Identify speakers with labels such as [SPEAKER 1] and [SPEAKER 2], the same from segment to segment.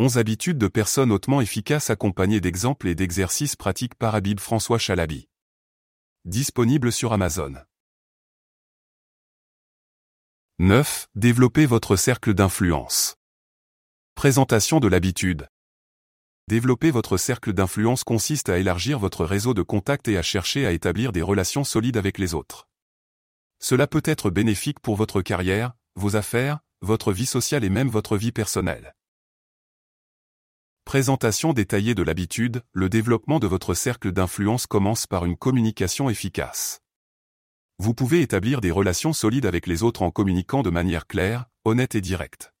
[SPEAKER 1] 11 habitudes de personnes hautement efficaces accompagnées d'exemples et d'exercices pratiques par Habib François Chalabi. Disponible sur Amazon. 9. Développez votre cercle d'influence. Présentation de l'habitude. Développer votre cercle d'influence consiste à élargir votre réseau de contacts et à chercher à établir des relations solides avec les autres. Cela peut être bénéfique pour votre carrière, vos affaires, votre vie sociale et même votre vie personnelle. Présentation détaillée de l'habitude, le développement de votre cercle d'influence commence par une communication efficace. Vous pouvez établir des relations solides avec les autres en communiquant de manière claire, honnête et directe.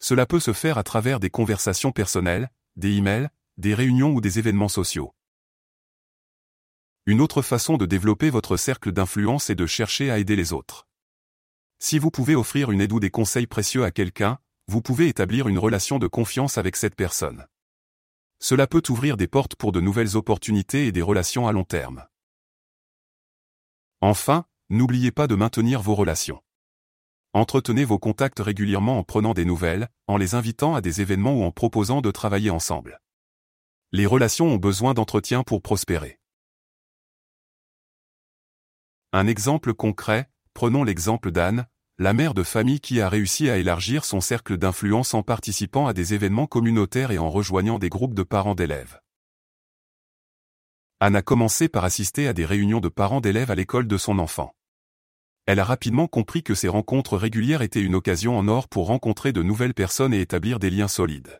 [SPEAKER 1] Cela peut se faire à travers des conversations personnelles, des emails, des réunions ou des événements sociaux. Une autre façon de développer votre cercle d'influence est de chercher à aider les autres. Si vous pouvez offrir une aide ou des conseils précieux à quelqu'un, vous pouvez établir une relation de confiance avec cette personne. Cela peut ouvrir des portes pour de nouvelles opportunités et des relations à long terme. Enfin, n'oubliez pas de maintenir vos relations. Entretenez vos contacts régulièrement en prenant des nouvelles, en les invitant à des événements ou en proposant de travailler ensemble. Les relations ont besoin d'entretien pour prospérer. Un exemple concret, prenons l'exemple d'Anne, la mère de famille qui a réussi à élargir son cercle d'influence en participant à des événements communautaires et en rejoignant des groupes de parents d'élèves. Anne a commencé par assister à des réunions de parents d'élèves à l'école de son enfant. Elle a rapidement compris que ces rencontres régulières étaient une occasion en or pour rencontrer de nouvelles personnes et établir des liens solides.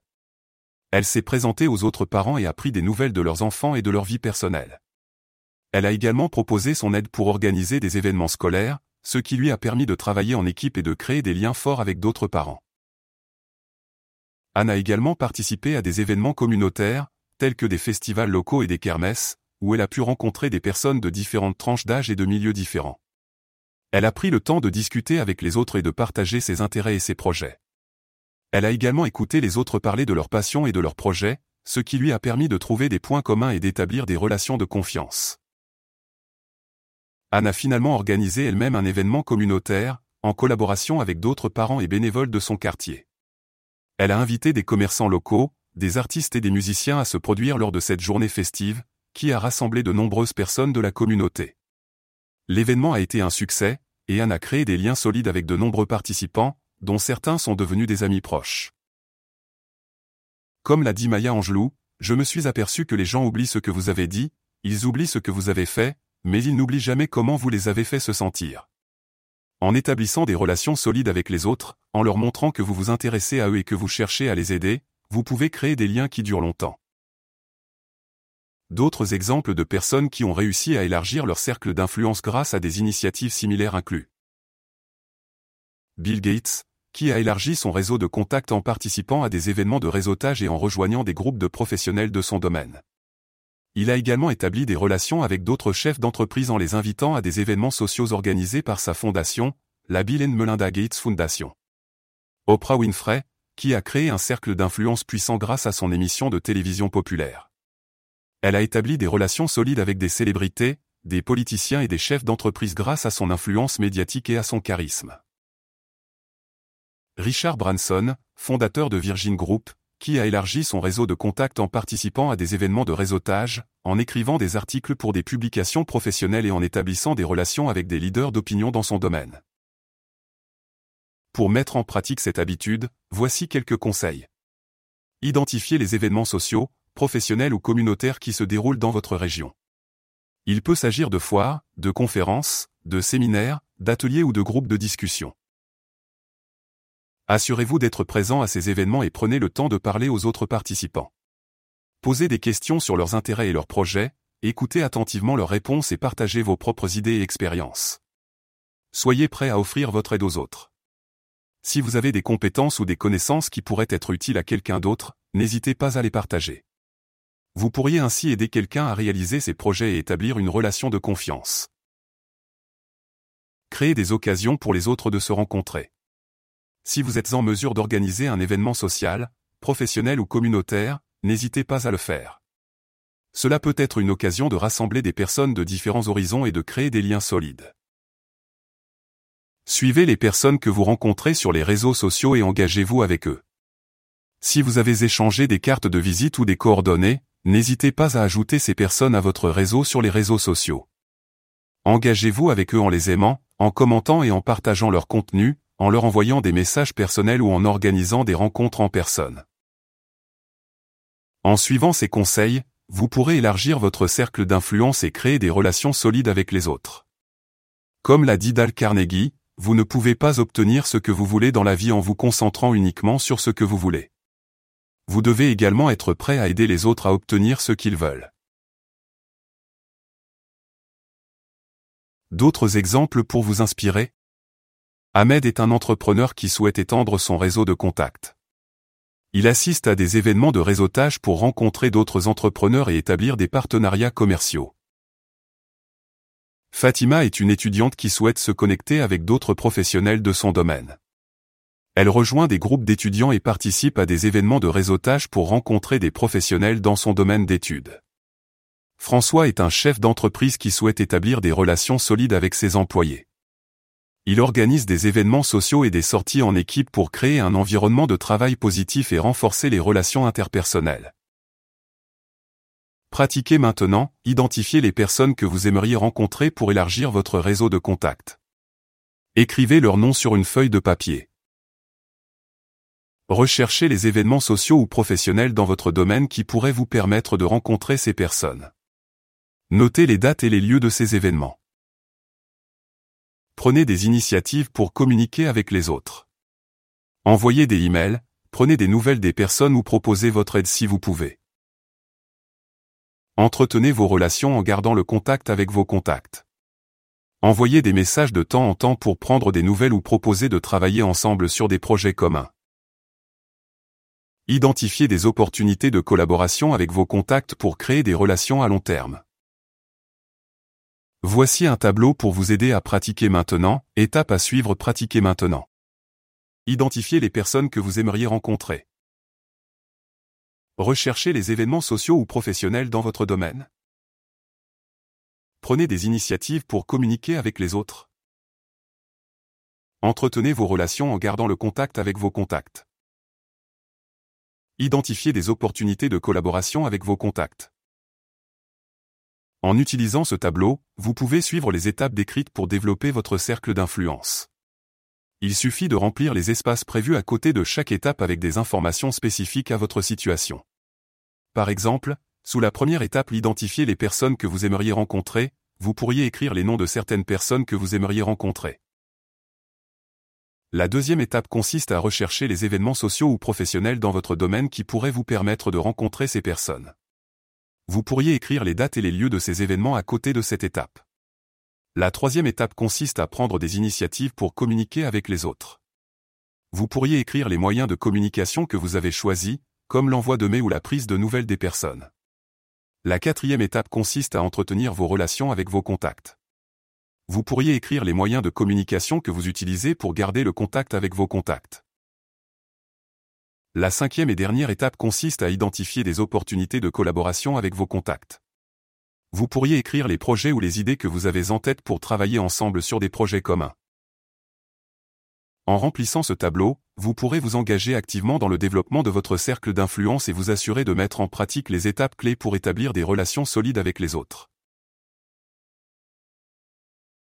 [SPEAKER 1] Elle s'est présentée aux autres parents et a pris des nouvelles de leurs enfants et de leur vie personnelle. Elle a également proposé son aide pour organiser des événements scolaires, ce qui lui a permis de travailler en équipe et de créer des liens forts avec d'autres parents. Anne a également participé à des événements communautaires, tels que des festivals locaux et des kermesses, où elle a pu rencontrer des personnes de différentes tranches d'âge et de milieux différents. Elle a pris le temps de discuter avec les autres et de partager ses intérêts et ses projets. Elle a également écouté les autres parler de leurs passions et de leurs projets, ce qui lui a permis de trouver des points communs et d'établir des relations de confiance. Anne a finalement organisé elle-même un événement communautaire, en collaboration avec d'autres parents et bénévoles de son quartier. Elle a invité des commerçants locaux, des artistes et des musiciens à se produire lors de cette journée festive, qui a rassemblé de nombreuses personnes de la communauté. L'événement a été un succès, et Anne a créé des liens solides avec de nombreux participants, dont certains sont devenus des amis proches. Comme l'a dit Maya Angelou, je me suis aperçu que les gens oublient ce que vous avez dit, ils oublient ce que vous avez fait, mais ils n'oublient jamais comment vous les avez fait se sentir. En établissant des relations solides avec les autres, en leur montrant que vous vous intéressez à eux et que vous cherchez à les aider, vous pouvez créer des liens qui durent longtemps. D'autres exemples de personnes qui ont réussi à élargir leur cercle d'influence grâce à des initiatives similaires incluent Bill Gates, qui a élargi son réseau de contacts en participant à des événements de réseautage et en rejoignant des groupes de professionnels de son domaine. Il a également établi des relations avec d'autres chefs d'entreprise en les invitant à des événements sociaux organisés par sa fondation, la Bill Melinda Gates Foundation. Oprah Winfrey, qui a créé un cercle d'influence puissant grâce à son émission de télévision populaire. Elle a établi des relations solides avec des célébrités, des politiciens et des chefs d'entreprise grâce à son influence médiatique et à son charisme. Richard Branson, fondateur de Virgin Group, qui a élargi son réseau de contacts en participant à des événements de réseautage, en écrivant des articles pour des publications professionnelles et en établissant des relations avec des leaders d'opinion dans son domaine. Pour mettre en pratique cette habitude, voici quelques conseils. Identifiez les événements sociaux, professionnels ou communautaires qui se déroulent dans votre région. Il peut s'agir de foires, de conférences, de séminaires, d'ateliers ou de groupes de discussion. Assurez-vous d'être présent à ces événements et prenez le temps de parler aux autres participants. Posez des questions sur leurs intérêts et leurs projets, écoutez attentivement leurs réponses et partagez vos propres idées et expériences. Soyez prêt à offrir votre aide aux autres. Si vous avez des compétences ou des connaissances qui pourraient être utiles à quelqu'un d'autre, n'hésitez pas à les partager. Vous pourriez ainsi aider quelqu'un à réaliser ses projets et établir une relation de confiance. Créez des occasions pour les autres de se rencontrer. Si vous êtes en mesure d'organiser un événement social, professionnel ou communautaire, n'hésitez pas à le faire. Cela peut être une occasion de rassembler des personnes de différents horizons et de créer des liens solides. Suivez les personnes que vous rencontrez sur les réseaux sociaux et engagez-vous avec eux. Si vous avez échangé des cartes de visite ou des coordonnées, n'hésitez pas à ajouter ces personnes à votre réseau sur les réseaux sociaux. Engagez-vous avec eux en les aimant, en commentant et en partageant leur contenu, en leur envoyant des messages personnels ou en organisant des rencontres en personne. En suivant ces conseils, vous pourrez élargir votre cercle d'influence et créer des relations solides avec les autres. Comme l'a dit Dal Carnegie, vous ne pouvez pas obtenir ce que vous voulez dans la vie en vous concentrant uniquement sur ce que vous voulez. Vous devez également être prêt à aider les autres à obtenir ce qu'ils veulent. D'autres exemples pour vous inspirer Ahmed est un entrepreneur qui souhaite étendre son réseau de contacts. Il assiste à des événements de réseautage pour rencontrer d'autres entrepreneurs et établir des partenariats commerciaux. Fatima est une étudiante qui souhaite se connecter avec d'autres professionnels de son domaine. Elle rejoint des groupes d'étudiants et participe à des événements de réseautage pour rencontrer des professionnels dans son domaine d'études. François est un chef d'entreprise qui souhaite établir des relations solides avec ses employés. Il organise des événements sociaux et des sorties en équipe pour créer un environnement de travail positif et renforcer les relations interpersonnelles. Pratiquez maintenant, identifiez les personnes que vous aimeriez rencontrer pour élargir votre réseau de contacts. Écrivez leur nom sur une feuille de papier. Recherchez les événements sociaux ou professionnels dans votre domaine qui pourraient vous permettre de rencontrer ces personnes. Notez les dates et les lieux de ces événements. Prenez des initiatives pour communiquer avec les autres. Envoyez des emails, prenez des nouvelles des personnes ou proposez votre aide si vous pouvez. Entretenez vos relations en gardant le contact avec vos contacts. Envoyez des messages de temps en temps pour prendre des nouvelles ou proposer de travailler ensemble sur des projets communs. Identifiez des opportunités de collaboration avec vos contacts pour créer des relations à long terme. Voici un tableau pour vous aider à pratiquer maintenant, étape à suivre pratiquer maintenant. Identifiez les personnes que vous aimeriez rencontrer. Recherchez les événements sociaux ou professionnels dans votre domaine. Prenez des initiatives pour communiquer avec les autres. Entretenez vos relations en gardant le contact avec vos contacts. Identifiez des opportunités de collaboration avec vos contacts. En utilisant ce tableau, vous pouvez suivre les étapes décrites pour développer votre cercle d'influence. Il suffit de remplir les espaces prévus à côté de chaque étape avec des informations spécifiques à votre situation. Par exemple, sous la première étape identifier les personnes que vous aimeriez rencontrer, vous pourriez écrire les noms de certaines personnes que vous aimeriez rencontrer. La deuxième étape consiste à rechercher les événements sociaux ou professionnels dans votre domaine qui pourraient vous permettre de rencontrer ces personnes. Vous pourriez écrire les dates et les lieux de ces événements à côté de cette étape. La troisième étape consiste à prendre des initiatives pour communiquer avec les autres. Vous pourriez écrire les moyens de communication que vous avez choisis, comme l'envoi de mails ou la prise de nouvelles des personnes. La quatrième étape consiste à entretenir vos relations avec vos contacts. Vous pourriez écrire les moyens de communication que vous utilisez pour garder le contact avec vos contacts. La cinquième et dernière étape consiste à identifier des opportunités de collaboration avec vos contacts. Vous pourriez écrire les projets ou les idées que vous avez en tête pour travailler ensemble sur des projets communs. En remplissant ce tableau, vous pourrez vous engager activement dans le développement de votre cercle d'influence et vous assurer de mettre en pratique les étapes clés pour établir des relations solides avec les autres.